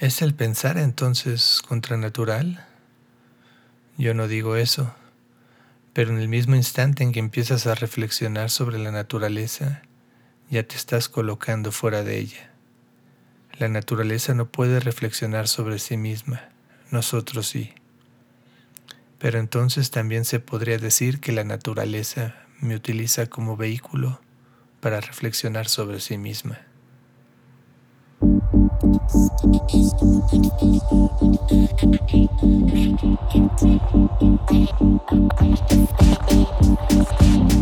¿Es el pensar entonces contranatural? Yo no digo eso, pero en el mismo instante en que empiezas a reflexionar sobre la naturaleza, ya te estás colocando fuera de ella. La naturaleza no puede reflexionar sobre sí misma, nosotros sí. Pero entonces también se podría decir que la naturaleza me utiliza como vehículo para reflexionar sobre sí misma. Thank you.